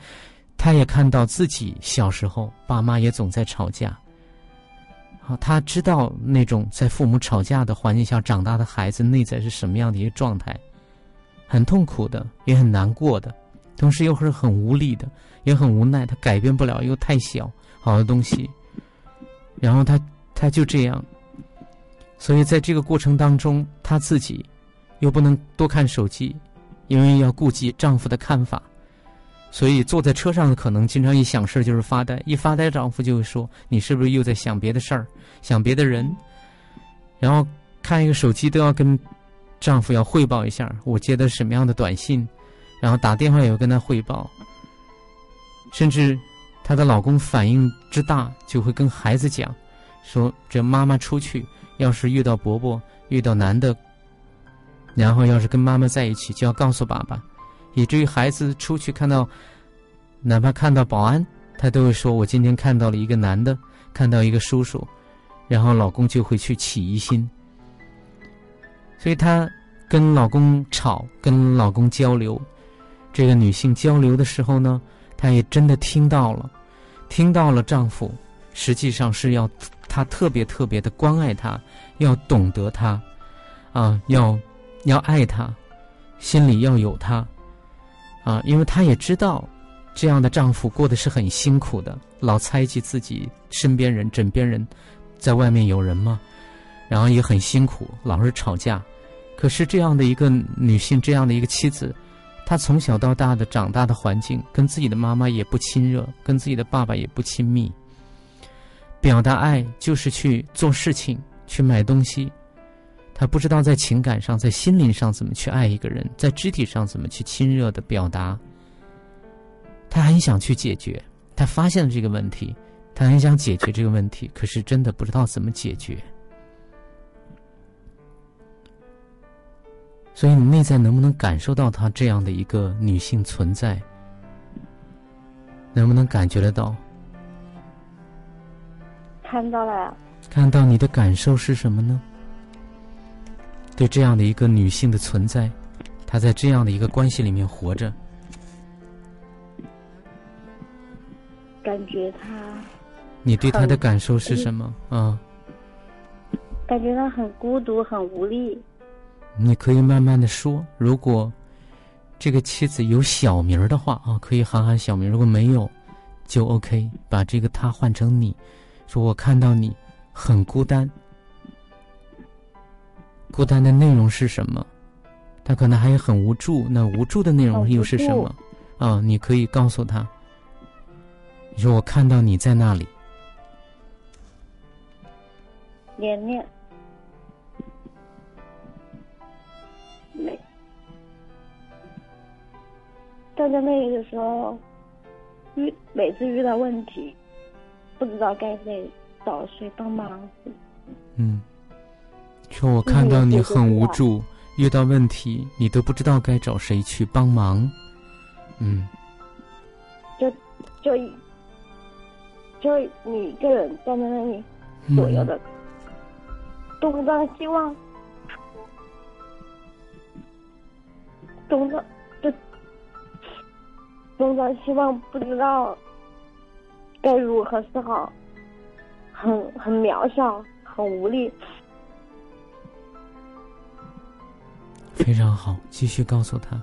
他也看到自己小时候爸妈也总在吵架。啊，他知道那种在父母吵架的环境下长大的孩子内在是什么样的一个状态，很痛苦的，也很难过的，同时又是很无力的，也很无奈，他改变不了，又太小，好的东西。然后他他就这样，所以在这个过程当中，他自己又不能多看手机，因为要顾及丈夫的看法，所以坐在车上的可能经常一想事儿就是发呆，一发呆，丈夫就会说：“你是不是又在想别的事儿，想别的人？”然后看一个手机都要跟丈夫要汇报一下，我接的什么样的短信，然后打电话也要跟他汇报，甚至。她的老公反应之大，就会跟孩子讲，说这妈妈出去，要是遇到伯伯，遇到男的，然后要是跟妈妈在一起，就要告诉爸爸，以至于孩子出去看到，哪怕看到保安，他都会说我今天看到了一个男的，看到一个叔叔，然后老公就会去起疑心。所以她跟老公吵，跟老公交流，这个女性交流的时候呢。她也真的听到了，听到了丈夫，实际上是要她特别特别的关爱她，要懂得她，啊，要要爱他，心里要有他，啊，因为她也知道，这样的丈夫过得是很辛苦的，老猜忌自己身边人、枕边人，在外面有人吗？然后也很辛苦，老是吵架。可是这样的一个女性，这样的一个妻子。她从小到大的长大的环境，跟自己的妈妈也不亲热，跟自己的爸爸也不亲密。表达爱就是去做事情，去买东西。她不知道在情感上、在心灵上怎么去爱一个人，在肢体上怎么去亲热的表达。他很想去解决，他发现了这个问题，他很想解决这个问题，可是真的不知道怎么解决。所以，你内在能不能感受到她这样的一个女性存在？能不能感觉得到？看到了。看到你的感受是什么呢？对这样的一个女性的存在，她在这样的一个关系里面活着，感觉她。你对她的感受是什么？啊？感觉她很孤独，很无力。你可以慢慢的说，如果这个妻子有小名儿的话啊，可以喊喊小名；如果没有，就 OK，把这个她换成你，说我看到你很孤单，孤单的内容是什么？他可能还很无助，那无助的内容又是什么？啊，你可以告诉他，你说我看到你在那里，连连。站在那里的时候，遇每次遇到问题，不知道该谁找谁帮忙。嗯，说我看到你很无助，遇到问题你都不知道该找谁去帮忙。嗯，就就就你一个人站在那里，左右的东张西望，东张。东张西望，不知道该如何是好，很很渺小，很无力。非常好，继续告诉他，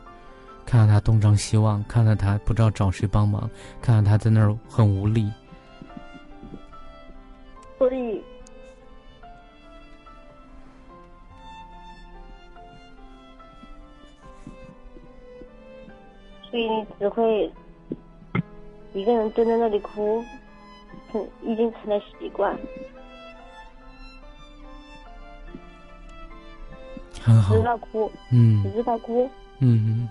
看到他东张西望，看到他不知道找谁帮忙，看到他在那儿很无力。所以。所以你只会一个人蹲在那里哭，已经成了习惯。很好。知道哭。嗯。只知道哭。嗯嗯。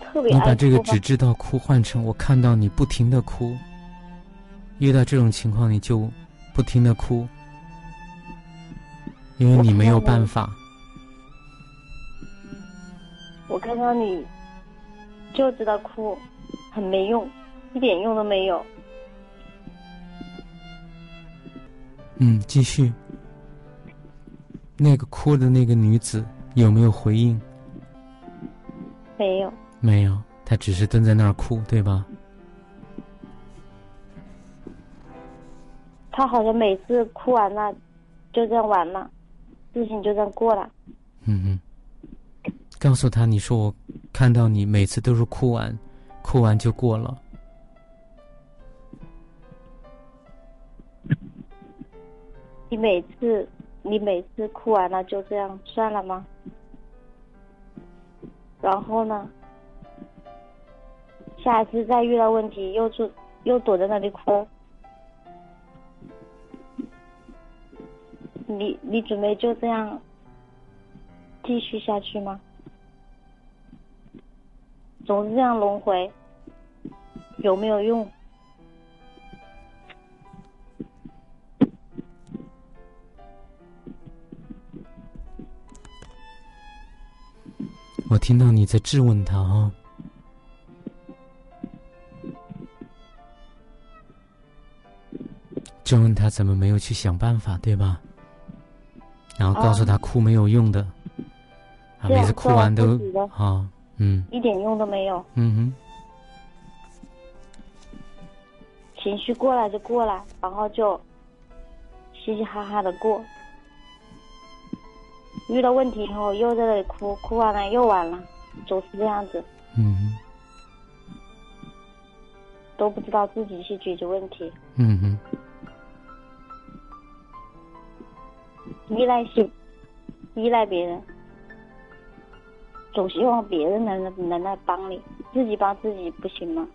特别你把这个只知道哭换成我看到你不停的哭，遇到这种情况你就不停的哭，因为你没有办法。我看到你。就知道哭，很没用，一点用都没有。嗯，继续。那个哭的那个女子有没有回应？没有。没有，她只是蹲在那儿哭，对吧？她好像每次哭完了，就这样完了，事情就这样过了。嗯嗯。告诉他，你说我。看到你每次都是哭完，哭完就过了。你每次，你每次哭完了就这样算了吗？然后呢？下一次再遇到问题，又就又躲在那里哭。你你准备就这样继续下去吗？总是这样轮回，有没有用？我听到你在质问他啊，质问他怎么没有去想办法，对吧？然后告诉他哭没有用的，啊，每次哭完都啊，嗯，一点用都没有。嗯哼，情绪过来就过来，然后就嘻嘻哈哈的过。遇到问题以后又在那里哭，哭完了又完了，总是这样子。嗯。都不知道自己去解决问题。嗯哼。依赖性，依赖别人，总希望别人能能来帮你，自己帮自己不行吗？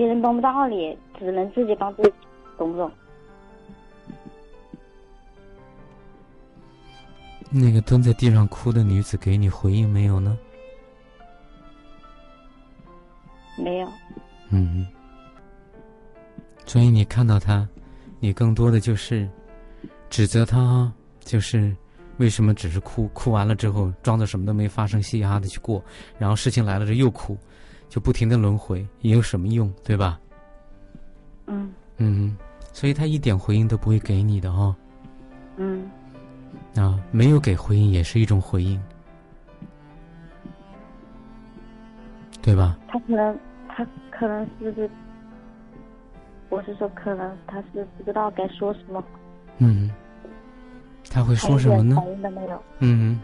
别人帮不到你，只能自己帮自己，懂不懂？那个蹲在地上哭的女子给你回应没有呢？没有。嗯。所以你看到他，你更多的就是指责他，就是为什么只是哭？哭完了之后装作什么都没发生，嘻嘻哈哈的去过，然后事情来了这又哭。就不停的轮回，也有什么用，对吧？嗯嗯，所以他一点回应都不会给你的哦。嗯啊，没有给回应也是一种回应，对吧？他可能，他可能是不是？我是说，可能他是不知道该说什么。嗯，他会说什么呢？嗯。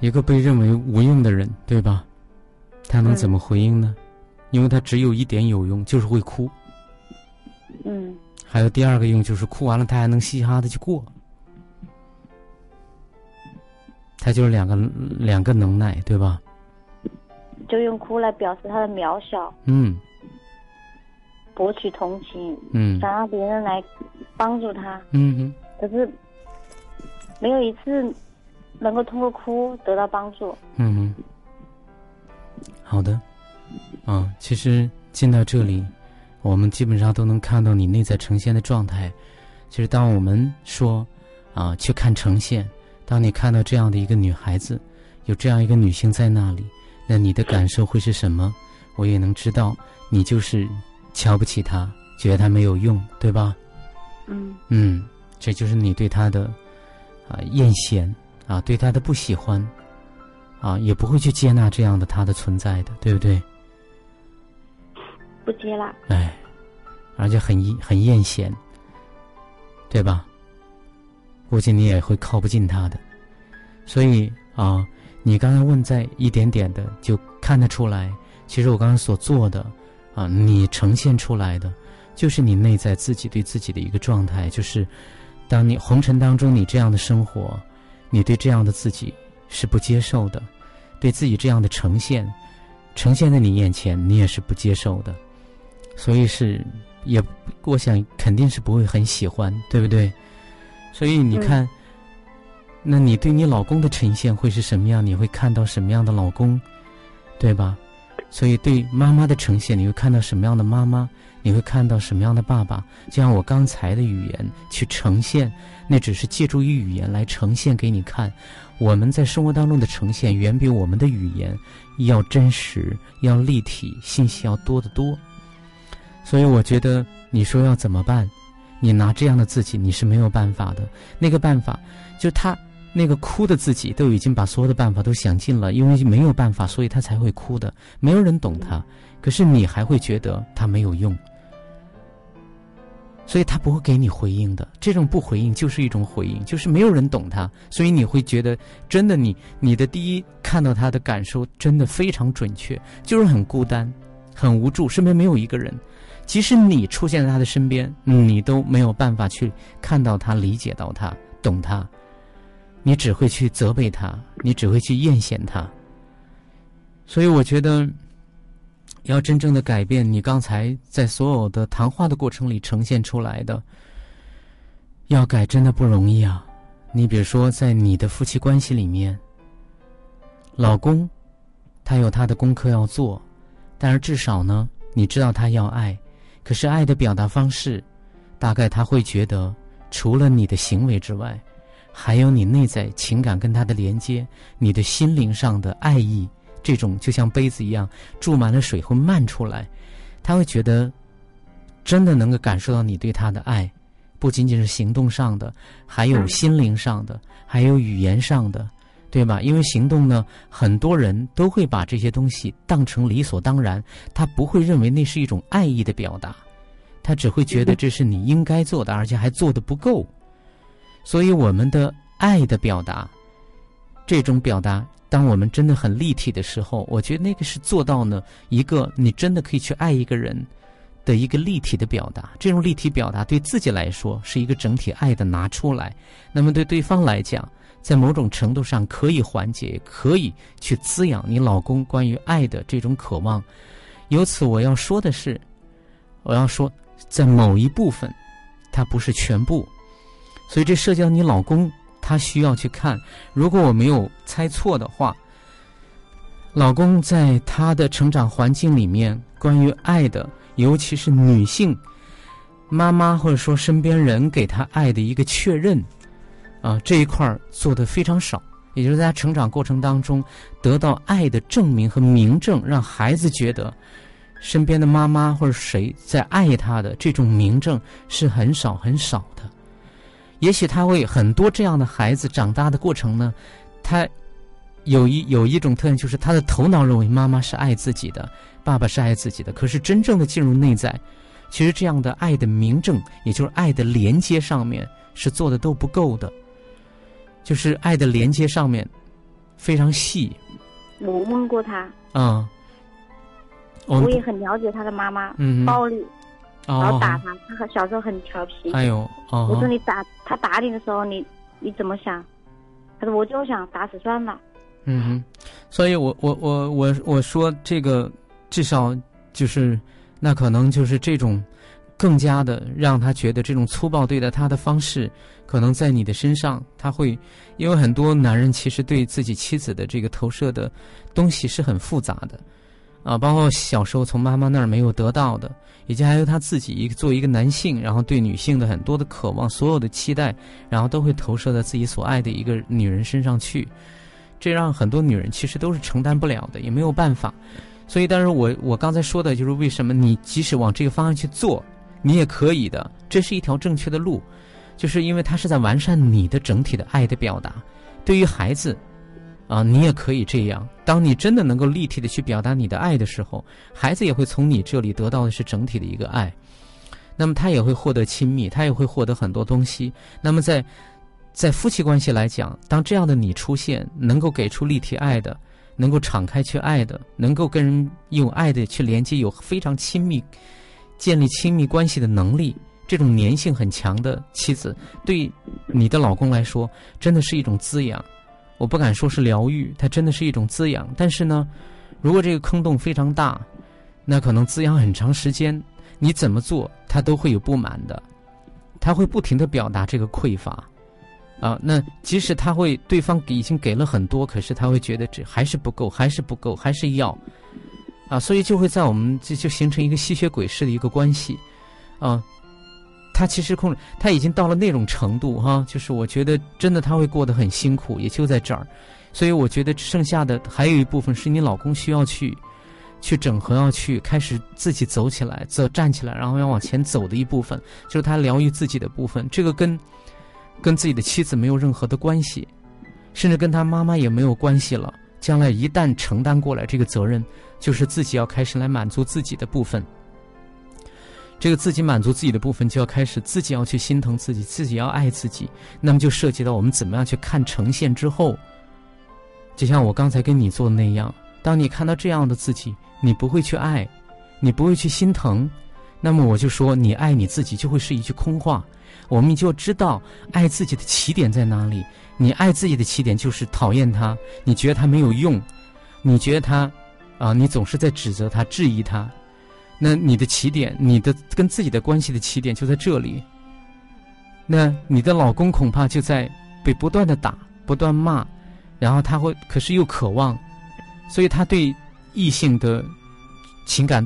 一个被认为无用的人，对吧？他能怎么回应呢？因为他只有一点有用，就是会哭。嗯。还有第二个用，就是哭完了他还能嘻哈的去过。他就是两个两个能耐，对吧？就用哭来表示他的渺小。嗯。博取同情。嗯。想让别人来帮助他。嗯哼。可是没有一次。能够通过哭得到帮助。嗯，好的，啊，其实进到这里，我们基本上都能看到你内在呈现的状态。其实，当我们说啊去看呈现，当你看到这样的一个女孩子，有这样一个女性在那里，那你的感受会是什么？我也能知道，你就是瞧不起她，觉得她没有用，对吧？嗯嗯，这就是你对她的啊艳羡。啊，对他的不喜欢，啊，也不会去接纳这样的他的存在的，对不对？不接纳。哎，而且很很艳羡，对吧？估计你也会靠不近他的，所以啊，你刚才问在一点点的就看得出来，其实我刚才所做的啊，你呈现出来的，就是你内在自己对自己的一个状态，就是当你红尘当中你这样的生活。你对这样的自己是不接受的，对自己这样的呈现，呈现在你眼前，你也是不接受的，所以是也，我想肯定是不会很喜欢，对不对？所以你看，那你对你老公的呈现会是什么样？你会看到什么样的老公，对吧？所以对妈妈的呈现，你会看到什么样的妈妈？你会看到什么样的爸爸？就像我刚才的语言去呈现，那只是借助于语言来呈现给你看。我们在生活当中的呈现，远比我们的语言要真实、要立体，信息要多得多。所以我觉得，你说要怎么办？你拿这样的自己，你是没有办法的。那个办法，就他那个哭的自己，都已经把所有的办法都想尽了，因为没有办法，所以他才会哭的。没有人懂他。可是你还会觉得他没有用，所以他不会给你回应的。这种不回应就是一种回应，就是没有人懂他，所以你会觉得真的你你的第一看到他的感受真的非常准确，就是很孤单，很无助，身边没有一个人。即使你出现在他的身边，你都没有办法去看到他、理解到他、懂他，你只会去责备他，你只会去艳羡他。所以，我觉得要真正的改变你刚才在所有的谈话的过程里呈现出来的，要改真的不容易啊！你比如说，在你的夫妻关系里面，老公他有他的功课要做，但是至少呢，你知道他要爱。可是爱的表达方式，大概他会觉得，除了你的行为之外，还有你内在情感跟他的连接，你的心灵上的爱意，这种就像杯子一样注满了水会漫出来，他会觉得，真的能够感受到你对他的爱，不仅仅是行动上的，还有心灵上的，还有语言上的。对吧？因为行动呢，很多人都会把这些东西当成理所当然，他不会认为那是一种爱意的表达，他只会觉得这是你应该做的，而且还做的不够。所以，我们的爱的表达，这种表达，当我们真的很立体的时候，我觉得那个是做到呢一个你真的可以去爱一个人的一个立体的表达。这种立体表达对自己来说是一个整体爱的拿出来，那么对对方来讲。在某种程度上可以缓解，可以去滋养你老公关于爱的这种渴望。由此，我要说的是，我要说，在某一部分，它不是全部。所以，这涉及到你老公，他需要去看。如果我没有猜错的话，老公在他的成长环境里面，关于爱的，尤其是女性妈妈或者说身边人给他爱的一个确认。啊，这一块儿做的非常少，也就是在他成长过程当中得到爱的证明和明证，让孩子觉得身边的妈妈或者谁在爱他的这种明证是很少很少的。也许他会很多这样的孩子长大的过程呢，他有一有一种特点，就是他的头脑认为妈妈是爱自己的，爸爸是爱自己的，可是真正的进入内在，其实这样的爱的明证，也就是爱的连接上面是做的都不够的。就是爱的连接上面非常细。我问过他。嗯。我也很了解他的妈妈。嗯。暴力。然后打他，他小时候很调皮。哎呦。我说你打他打你的时候，你你怎么想？他说我就想打死算了。嗯哼。所以我我我我我说这个至少就是那可能就是这种。更加的让他觉得这种粗暴对待他的方式，可能在你的身上，他会，因为很多男人其实对自己妻子的这个投射的东西是很复杂的，啊，包括小时候从妈妈那儿没有得到的，以及还有他自己一个作为一个男性，然后对女性的很多的渴望，所有的期待，然后都会投射在自己所爱的一个女人身上去，这让很多女人其实都是承担不了的，也没有办法。所以，但是我我刚才说的就是为什么你即使往这个方向去做。你也可以的，这是一条正确的路，就是因为他是在完善你的整体的爱的表达。对于孩子，啊，你也可以这样。当你真的能够立体的去表达你的爱的时候，孩子也会从你这里得到的是整体的一个爱。那么他也会获得亲密，他也会获得很多东西。那么在在夫妻关系来讲，当这样的你出现，能够给出立体爱的，能够敞开去爱的，能够跟人用爱的去连接，有非常亲密。建立亲密关系的能力，这种粘性很强的妻子，对你的老公来说，真的是一种滋养。我不敢说是疗愈，它真的是一种滋养。但是呢，如果这个坑洞非常大，那可能滋养很长时间，你怎么做他都会有不满的，他会不停的表达这个匮乏，啊，那即使他会对方已经给了很多，可是他会觉得这还是不够，还是不够，还是要。啊，所以就会在我们这就形成一个吸血鬼式的一个关系，啊，他其实控制他已经到了那种程度哈，就是我觉得真的他会过得很辛苦，也就在这儿，所以我觉得剩下的还有一部分是你老公需要去去整合，要去开始自己走起来，走站起来，然后要往前走的一部分，就是他疗愈自己的部分，这个跟跟自己的妻子没有任何的关系，甚至跟他妈妈也没有关系了。将来一旦承担过来这个责任，就是自己要开始来满足自己的部分。这个自己满足自己的部分，就要开始自己要去心疼自己，自己要爱自己。那么就涉及到我们怎么样去看呈现之后，就像我刚才跟你做的那样，当你看到这样的自己，你不会去爱，你不会去心疼，那么我就说你爱你自己就会是一句空话。我们就知道爱自己的起点在哪里。你爱自己的起点就是讨厌他，你觉得他没有用，你觉得他，啊，你总是在指责他、质疑他。那你的起点，你的跟自己的关系的起点就在这里。那你的老公恐怕就在被不断的打、不断骂，然后他会可是又渴望，所以他对异性的情感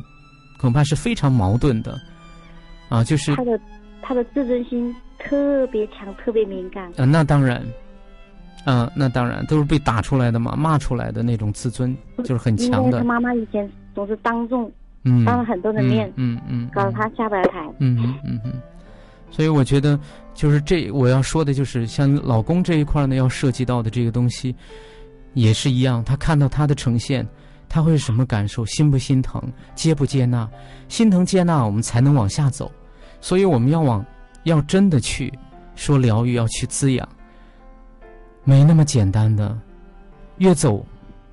恐怕是非常矛盾的，啊，就是他的他的自尊心特别强、特别敏感。啊，那当然，啊，那当然都是被打出来的嘛，骂出来的那种自尊就是很强的。他妈妈以前总是当众。嗯，当了很多的面，嗯嗯，搞得他下不来台。嗯嗯嗯，所以我觉得，就是这我要说的，就是像老公这一块呢，要涉及到的这个东西，也是一样。他看到他的呈现，他会是什么感受？心不心疼？接不接纳？心疼接纳，我们才能往下走。所以我们要往，要真的去说疗愈，要去滋养，没那么简单的。越走，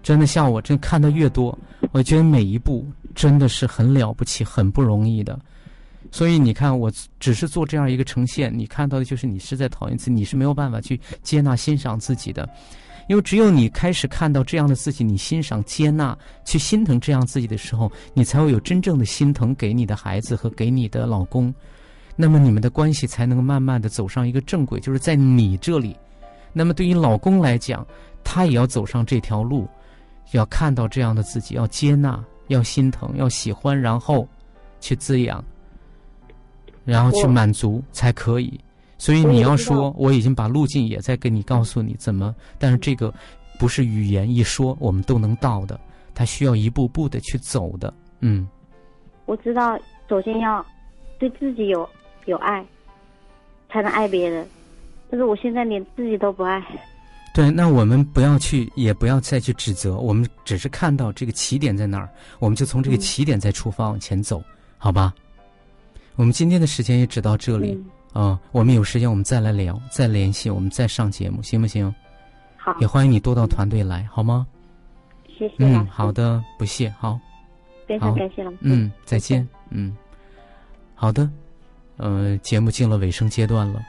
真的像我，这看的越多，我觉得每一步。真的是很了不起，很不容易的。所以你看，我只是做这样一个呈现，你看到的就是你是在讨厌自己，你是没有办法去接纳、欣赏自己的。因为只有你开始看到这样的自己，你欣赏、接纳、去心疼这样自己的时候，你才会有真正的心疼给你的孩子和给你的老公。那么你们的关系才能慢慢的走上一个正轨，就是在你这里。那么对于老公来讲，他也要走上这条路，要看到这样的自己，要接纳。要心疼，要喜欢，然后去滋养，然后去满足才可以。所以你要说，我已经把路径也在跟你告诉你怎么，但是这个不是语言一说我们都能到的，它需要一步步的去走的。嗯，我知道，首先要对自己有有爱，才能爱别人。但是我现在连自己都不爱。对，那我们不要去，也不要再去指责，我们只是看到这个起点在哪儿，我们就从这个起点再出发往前走，好吧？我们今天的时间也只到这里啊，我们有时间我们再来聊，再联系，我们再上节目，行不行？好，也欢迎你多到团队来，好吗？谢谢。嗯，好的，不谢，好。非常感谢老师。嗯，再见。嗯，好的，呃，节目进了尾声阶段了，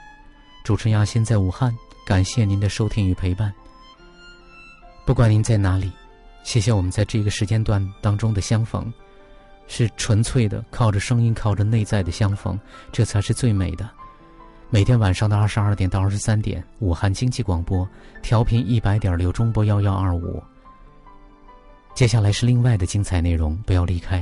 主持人亚欣在武汉。感谢您的收听与陪伴。不管您在哪里，谢谢我们在这个时间段当中的相逢，是纯粹的，靠着声音，靠着内在的相逢，这才是最美的。每天晚上的二十二点到二十三点，武汉经济广播调频一百点六中波幺幺二五。接下来是另外的精彩内容，不要离开。